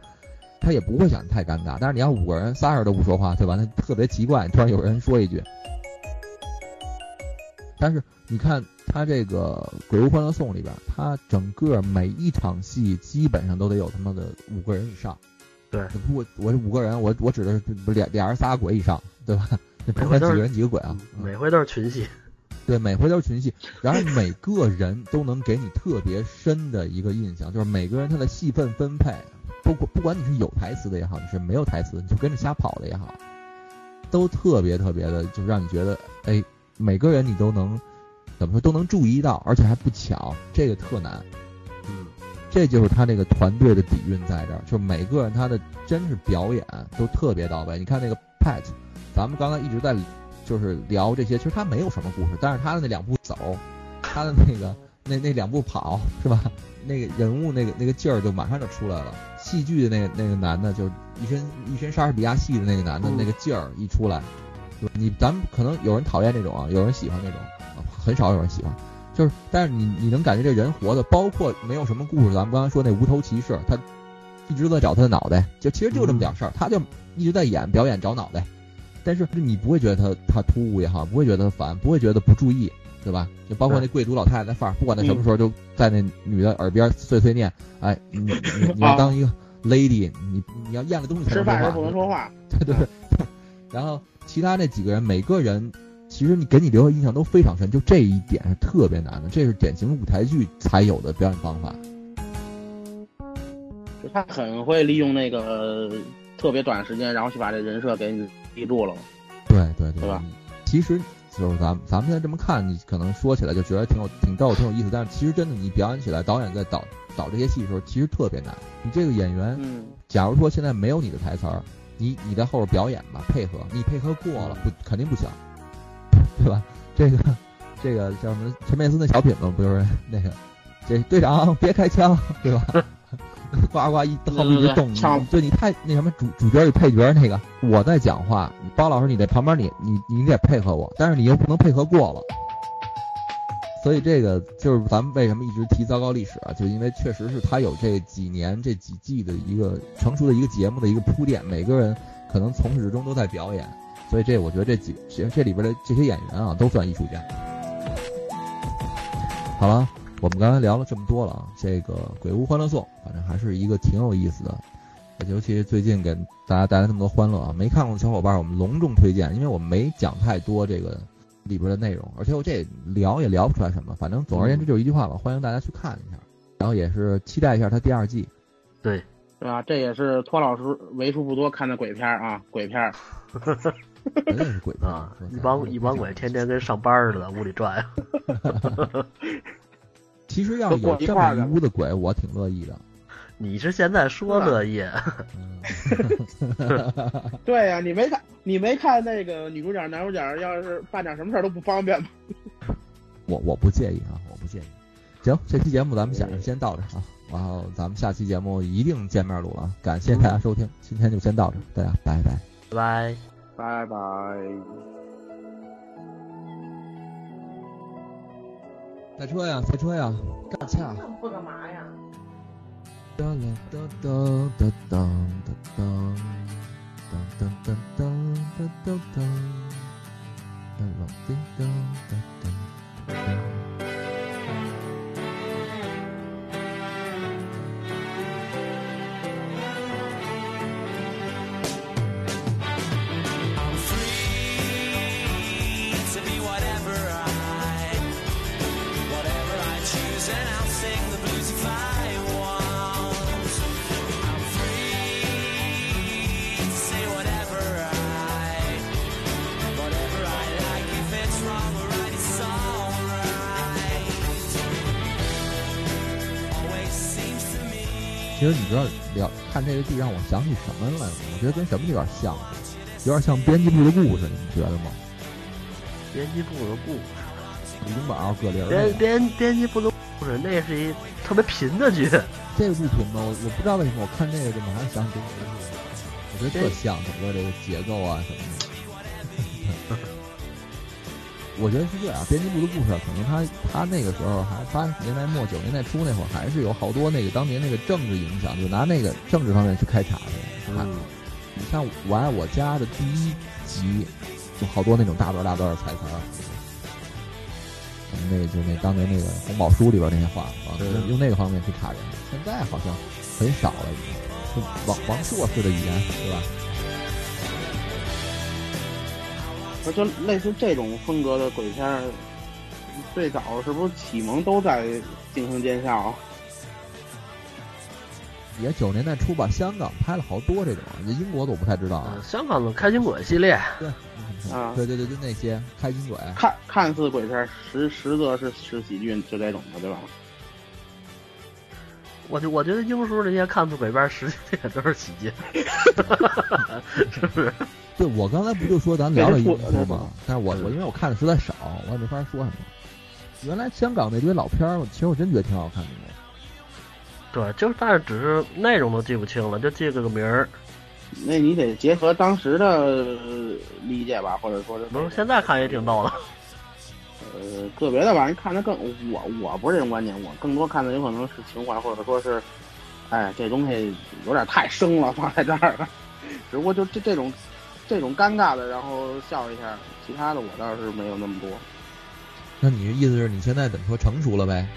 他也不会显得太尴尬。但是你要五个人仨人都不说话，对吧？那特别奇怪，突然有人说一句。但是你看他这个《鬼屋欢乐颂》里边，他整个每一场戏基本上都得有他妈的五个人以上。对，我我这五个人，我我指的是不俩俩人仨鬼以上，对吧？那不管几个人几个鬼啊。嗯每回都是群戏。对，每回都是群戏，然后每个人都能给你特别深的一个印象，就是每个人他的戏份分配，不管不管你是有台词的也好，你是没有台词，你就跟着瞎跑的也好，都特别特别的，就让你觉得，哎，每个人你都能怎么说都能注意到，而且还不巧，这个特难。这就是他这个团队的底蕴在这儿，就是每个人他的真是表演都特别到位。你看那个 Pat，咱们刚才一直在就是聊这些，其实他没有什么故事，但是他的那两步走，他的那个 *laughs* 那那两步跑是吧？那个人物那个那个劲儿就马上就出来了。戏剧的那个那个男的，就是一身一身莎士比亚戏的那个男的，那个劲儿一出来，你咱们可能有人讨厌这种啊，有人喜欢这种，很少有人喜欢。就是，但是你你能感觉这人活的，包括没有什么故事。咱们刚才说那无头骑士，他一直在找他的脑袋，就其实就这么点事儿，他就一直在演表演找脑袋。但是你不会觉得他他突兀也好，不会觉得他烦，不会觉得不注意，对吧？就包括那贵族老太太范儿，不管他什么时候就在那女的耳边碎碎念，哎，你你 *laughs* 你要当一个 lady，你你要咽了东西才能说话，吃饭时不能说话。对对对。*laughs* 然后其他那几个人，每个人。其实你给你留下印象都非常深，就这一点是特别难的，这是典型舞台剧才有的表演方法。就他很会利用那个特别短时间，然后去把这人设给你立住了。对对对，吧？其实就是咱们咱们现在这么看，你可能说起来就觉得挺有挺逗挺有意思，但是其实真的你表演起来，导演在导导这些戏的时候，其实特别难。你这个演员，嗯，假如说现在没有你的台词儿，你你在后边表演吧，配合，你配合过了不肯定不行。对吧？这个，这个叫什么？陈佩斯那小品吗？不就是那个？这队长别开枪，对吧？呱呱一刀一直动，就你太那什么主主角与配角那个，我在讲话，包老师你在旁边，你你你得配合我，但是你又不能配合过了。所以这个就是咱们为什么一直提糟糕历史啊？就因为确实是他有这几年这几季的一个成熟的一个节目的一个铺垫，每个人可能从始至终都在表演。所以这我觉得这几这这里边的这些演员啊，都算艺术家。好了，我们刚才聊了这么多了啊，这个《鬼屋欢乐颂》反正还是一个挺有意思的，尤其是最近给大家带来那么多欢乐啊，没看过的小伙伴我们隆重推荐，因为我们没讲太多这个里边的内容，而且我这聊也聊不出来什么，反正总而言之就是一句话吧，欢迎大家去看一下，然后也是期待一下它第二季。对，对吧？这也是托老师为数不多看的鬼片啊，鬼片。*laughs* 肯定是鬼啊！一帮一帮鬼，天天跟上班似的，屋里转。*laughs* 其实要有这么一屋的鬼，我挺乐意的。*laughs* 你是现在说乐意？*laughs* 对呀，你没看，你没看那个女主角、男主角，要是办点什么事儿都不方便吗？我我不介意啊，我不介意。行，这期节目咱们先先到这啊，然后咱们下期节目一定见面录了。感谢大家收听，今天就先到这，大家拜拜。拜拜，拜拜。赛车呀，赛车呀，干架。会干嘛呀？哒啦哒哒哒哒哒哒，哒哒哒哒哒哒哒，哒啦滴哒哒实你知道，聊看这个剧让我想起什么来了？我觉得跟什么有点像，有点像编辑部的故事，你们觉得吗？编辑部的故事，李东宝、葛玲。编编编辑部的故事，那是一特别贫的剧。这个不贫吗？我我不知道为什么我看这个就马上想起编辑部我觉得特像整个这个结构啊什么的。我觉得是这样，编辑部的故事可能他他那个时候还八十年代末九十年代初那会儿，还是有好多那个当年那个政治影响，就拿那个政治方面去开茶的。看，你像《我爱我家》的第一集，就好多那种大段大段的彩词儿，那就那当年那个红宝书里边那些话啊，用那个方面去查人。现在好像很少了，已经，就王王朔式的语言，对吧？就类似这种风格的鬼片，最早是不是启蒙都在京城监校啊？也九十年代初吧，香港拍了好多这种，英国的我不太知道啊嗯。香港的开心鬼系列，对，啊对对对，就那些开心鬼，看看似鬼片，实实则是是喜剧，就这种的，对吧？我就我觉得英叔这些看似鬼片，实际也都是喜剧，是不是？对我刚才不就说咱聊聊英对叔吗？但是我我因为我看的实在少，我也没法说什么。原来香港那堆老片儿，其实我真觉得挺好看的。对，就是但是只是内容都记不清了，就记个个名儿。那你得结合当时的呃理解吧，或者说是不是，现在看也挺逗的。呃个别的吧，人看的更我我不是这种观点，我更多看的有可能是情怀，或者说是，哎，这东西有点太生了，放在这儿了。*laughs* 只不过就这这种这种尴尬的，然后笑一下，其他的我倒是没有那么多。那你意思是你现在怎么说成熟了呗？*laughs*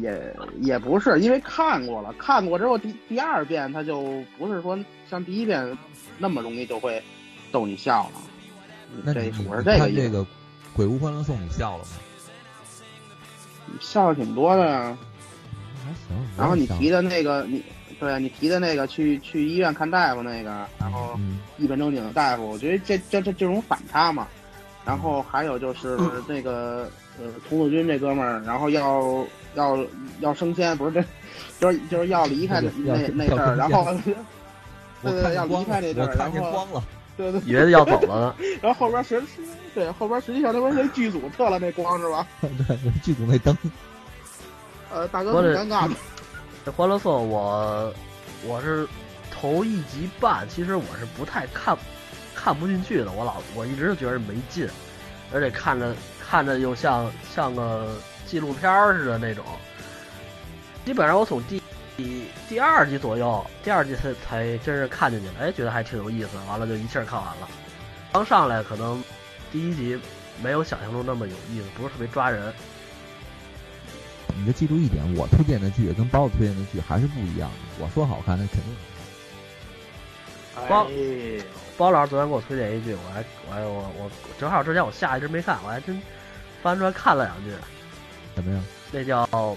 也也不是，因为看过了，看过之后第第二遍，他就不是说像第一遍那么容易就会逗你笑了。那你你我是这个意思，看这个《鬼屋欢乐颂》，你笑了吗？笑的挺多的呀。还行。然后你提，的那个，你对啊，你提的那个去去医院看大夫那个，然后嗯，一本正经的大夫，我觉得这这这这种反差嘛。然后还有就是那个呃，童子军这哥们儿，然后要要要升迁，不是这，就是就是要离开那那那阵儿，然后我 *laughs* 对对要离开那阵儿，我看然后见光了。*laughs* 对对，以为要走了呢。*laughs* 然后后边实对后边实际上那不是那剧组撤了那光是吧？对，剧组那灯，呃，大哥我这挺尴尬的。这《欢乐颂》我我是头一集半，其实我是不太看看不进去的，我老我一直觉得没劲，而且看着看着又像像个纪录片似的那种。基本上我从第第第二集左右，第二集才才真是看进去了，哎，觉得还挺有意思，完了就一气儿看完了。刚上来可能第一集没有想象中那么有意思，不是特别抓人。你就记住一点，我推荐的剧跟包子推荐的剧还是不一样的。我说好看，那肯定光哎，包老师昨天给我推荐一句，我还我还我我正好之前我下一直没看，我还真翻出来看了两句，*laughs* 怎么样那叫《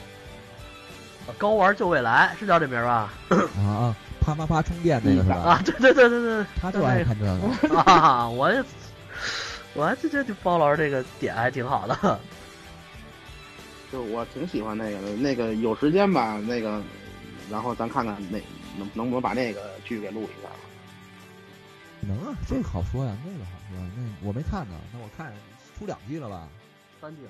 高玩救未来》，是叫这名儿吧？啊啊？啪啪啪充电那个是吧？啊，对对对对对，他就爱看这个。*laughs* 啊，我也我还觉得这包老师这个点还挺好的。就我挺喜欢那个的，那个有时间吧，那个，然后咱看看那能能不能把那个剧给录一下。能啊，这个好说呀，那个好说呀。那我没看呢，那我看出两季了吧？三季。